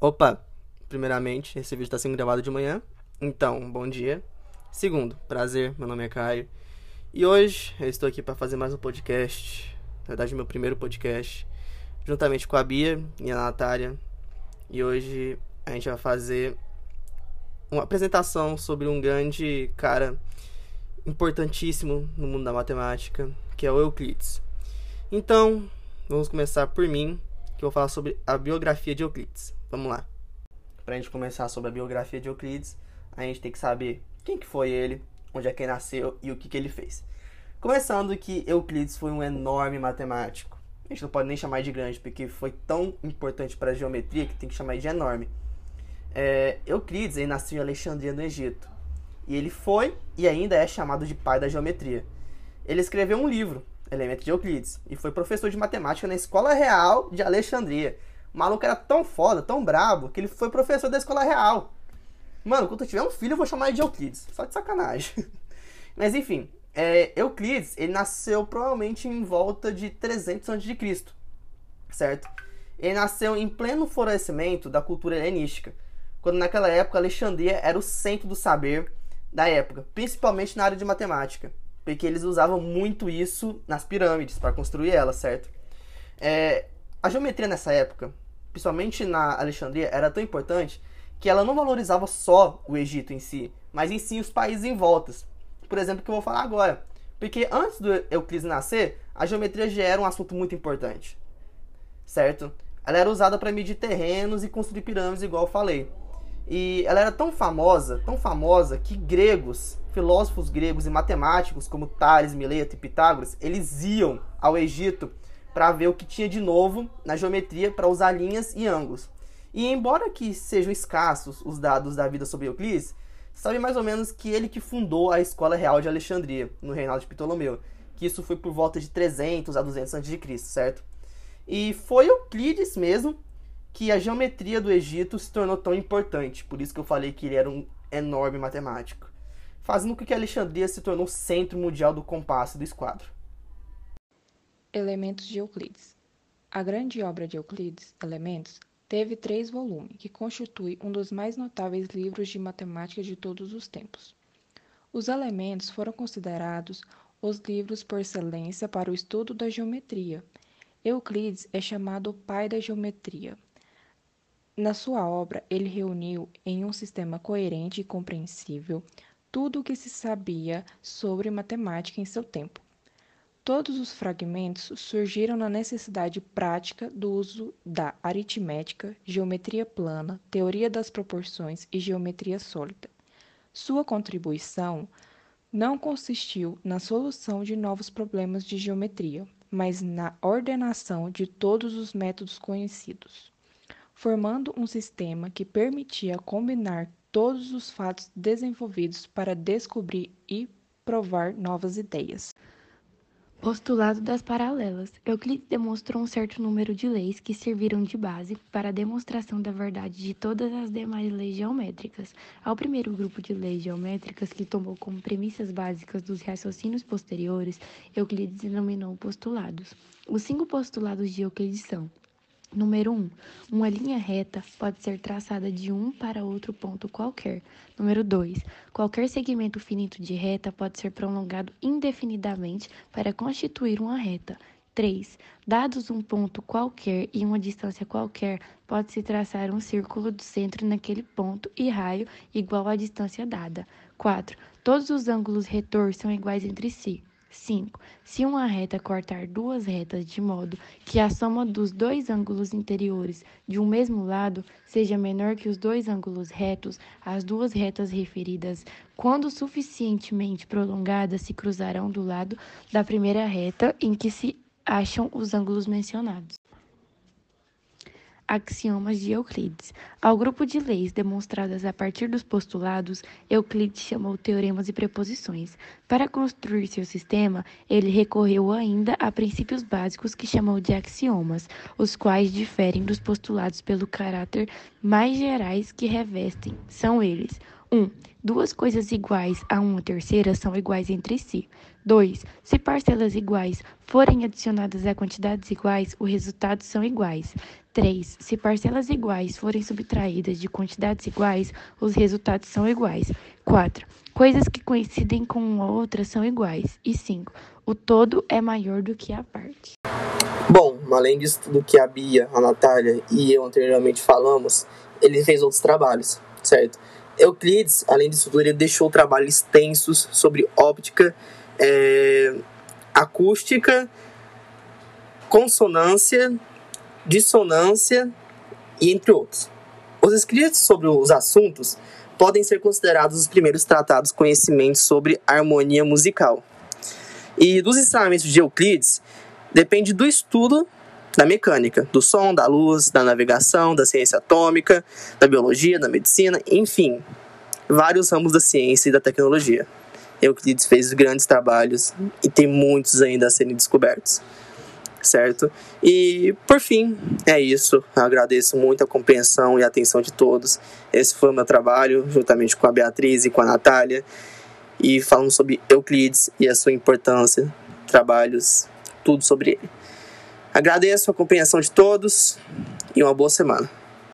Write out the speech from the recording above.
Opa, primeiramente, esse vídeo está sendo gravado de manhã, então, bom dia. Segundo, prazer, meu nome é Caio. E hoje eu estou aqui para fazer mais um podcast, na verdade, meu primeiro podcast, juntamente com a Bia e a Natália. E hoje a gente vai fazer uma apresentação sobre um grande cara importantíssimo no mundo da matemática, que é o Euclides. Então, vamos começar por mim, que eu vou falar sobre a biografia de Euclides. Vamos lá. Para a gente começar sobre a biografia de Euclides, a gente tem que saber quem que foi ele, onde é que ele nasceu e o que, que ele fez. Começando que Euclides foi um enorme matemático. A gente não pode nem chamar de grande, porque foi tão importante para a geometria que tem que chamar de enorme. É, Euclides ele nasceu em Alexandria, no Egito. E ele foi e ainda é chamado de pai da geometria. Ele escreveu um livro, Elementos de Euclides, e foi professor de matemática na Escola Real de Alexandria. O maluco era tão foda, tão brabo, que ele foi professor da escola real. Mano, quando eu tiver um filho, eu vou chamar ele de Euclides. Só de sacanagem. Mas enfim, é, Euclides, ele nasceu provavelmente em volta de 300 a.C., certo? Ele nasceu em pleno florescimento da cultura helenística, quando naquela época Alexandria era o centro do saber da época, principalmente na área de matemática, porque eles usavam muito isso nas pirâmides para construir elas, certo? É, a geometria nessa época, principalmente na Alexandria, era tão importante que ela não valorizava só o Egito em si, mas em si os países em voltas. Por exemplo, que eu vou falar agora. Porque antes do Euclides nascer, a geometria já era um assunto muito importante. Certo? Ela era usada para medir terrenos e construir pirâmides, igual eu falei. E ela era tão famosa, tão famosa, que gregos, filósofos gregos e matemáticos como Tales, Mileto e Pitágoras, eles iam ao Egito para ver o que tinha de novo na geometria para usar linhas e ângulos. E embora que sejam escassos os dados da vida sobre Euclides, sabe mais ou menos que ele que fundou a Escola Real de Alexandria, no reinado de Ptolomeu, que isso foi por volta de 300 a 200 a.C., certo? E foi Euclides mesmo que a geometria do Egito se tornou tão importante, por isso que eu falei que ele era um enorme matemático, fazendo com que Alexandria se tornou o centro mundial do compasso e do esquadro. Elementos de Euclides. A grande obra de Euclides, Elementos, teve três volumes, que constitui um dos mais notáveis livros de matemática de todos os tempos. Os Elementos foram considerados os livros por excelência para o estudo da geometria. Euclides é chamado o pai da geometria. Na sua obra, ele reuniu em um sistema coerente e compreensível tudo o que se sabia sobre matemática em seu tempo Todos os fragmentos surgiram na necessidade prática do uso da aritmética, geometria plana, teoria das proporções e geometria sólida. Sua contribuição não consistiu na solução de novos problemas de geometria, mas na ordenação de todos os métodos conhecidos, formando um sistema que permitia combinar todos os fatos desenvolvidos para descobrir e provar novas ideias. Postulado das paralelas. Euclides demonstrou um certo número de leis que serviram de base para a demonstração da verdade de todas as demais leis geométricas. Ao primeiro grupo de leis geométricas, que tomou como premissas básicas dos raciocínios posteriores, Euclides denominou postulados. Os cinco postulados de Euclides são Número 1. Um, uma linha reta pode ser traçada de um para outro ponto qualquer. Número 2. Qualquer segmento finito de reta pode ser prolongado indefinidamente para constituir uma reta. 3. Dados um ponto qualquer e uma distância qualquer, pode-se traçar um círculo do centro naquele ponto e raio igual à distância dada. 4. Todos os ângulos retor são iguais entre si. 5. Se uma reta cortar duas retas de modo que a soma dos dois ângulos interiores de um mesmo lado seja menor que os dois ângulos retos, as duas retas referidas, quando suficientemente prolongadas, se cruzarão do lado da primeira reta em que se acham os ângulos mencionados axiomas de Euclides. Ao grupo de leis demonstradas a partir dos postulados, Euclides chamou teoremas e preposições. Para construir seu sistema, ele recorreu ainda a princípios básicos que chamou de axiomas, os quais diferem dos postulados pelo caráter mais gerais que revestem. São eles: 1. Duas coisas iguais a uma terceira são iguais entre si. 2. Se parcelas iguais forem adicionadas a quantidades iguais, os resultados são iguais. 3. Se parcelas iguais forem subtraídas de quantidades iguais, os resultados são iguais. 4. Coisas que coincidem com uma outra são iguais. E 5. O todo é maior do que a parte. Bom, além disso tudo que a Bia, a Natália e eu anteriormente falamos, ele fez outros trabalhos, certo? Euclides, além disso tudo, ele deixou trabalhos extensos sobre óptica, é, acústica, consonância, dissonância e entre outros. Os escritos sobre os assuntos podem ser considerados os primeiros tratados conhecimentos sobre harmonia musical. E dos ensinamentos de Euclides depende do estudo da mecânica, do som, da luz, da navegação, da ciência atômica, da biologia, da medicina, enfim, vários ramos da ciência e da tecnologia. Euclides fez grandes trabalhos e tem muitos ainda a serem descobertos. Certo? E por fim, é isso. Eu agradeço muito a compreensão e a atenção de todos. Esse foi o meu trabalho, juntamente com a Beatriz e com a Natália. E falamos sobre Euclides e a sua importância, trabalhos, tudo sobre ele. Agradeço a compreensão de todos e uma boa semana.